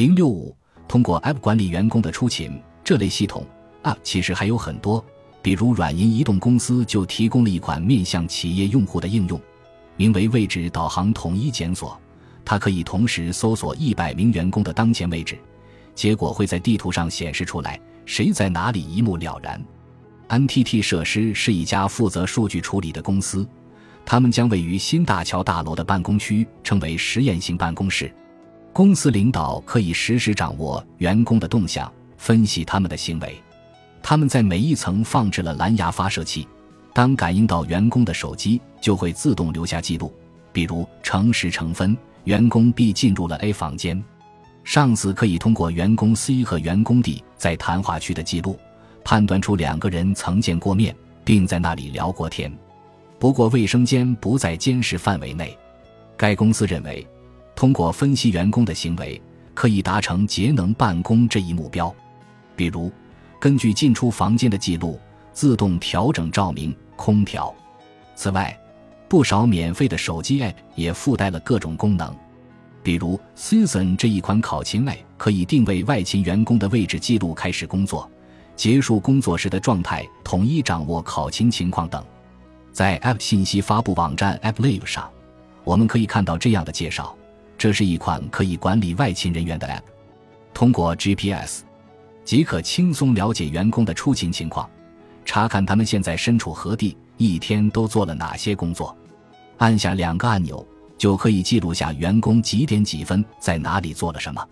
零六五，通过 App 管理员工的出勤，这类系统 App 其实还有很多，比如软银移动公司就提供了一款面向企业用户的应用，名为位置导航统一检索，它可以同时搜索一百名员工的当前位置，结果会在地图上显示出来，谁在哪里一目了然。NTT 设施是一家负责数据处理的公司，他们将位于新大桥大楼的办公区称为实验型办公室。公司领导可以实时掌握员工的动向，分析他们的行为。他们在每一层放置了蓝牙发射器，当感应到员工的手机，就会自动留下记录。比如乘十乘分，员工 B 进入了 A 房间，上司可以通过员工 C 和员工 D 在谈话区的记录，判断出两个人曾见过面，并在那里聊过天。不过卫生间不在监视范围内。该公司认为。通过分析员工的行为，可以达成节能办公这一目标。比如，根据进出房间的记录，自动调整照明、空调。此外，不少免费的手机 App 也附带了各种功能，比如 Season 这一款考勤 App 可以定位外勤员工的位置记录开始工作、结束工作时的状态，统一掌握考勤情况等。在 App 信息发布网站 AppLive 上，我们可以看到这样的介绍。这是一款可以管理外勤人员的 App，通过 GPS，即可轻松了解员工的出勤情况，查看他们现在身处何地，一天都做了哪些工作。按下两个按钮，就可以记录下员工几点几分在哪里做了什么。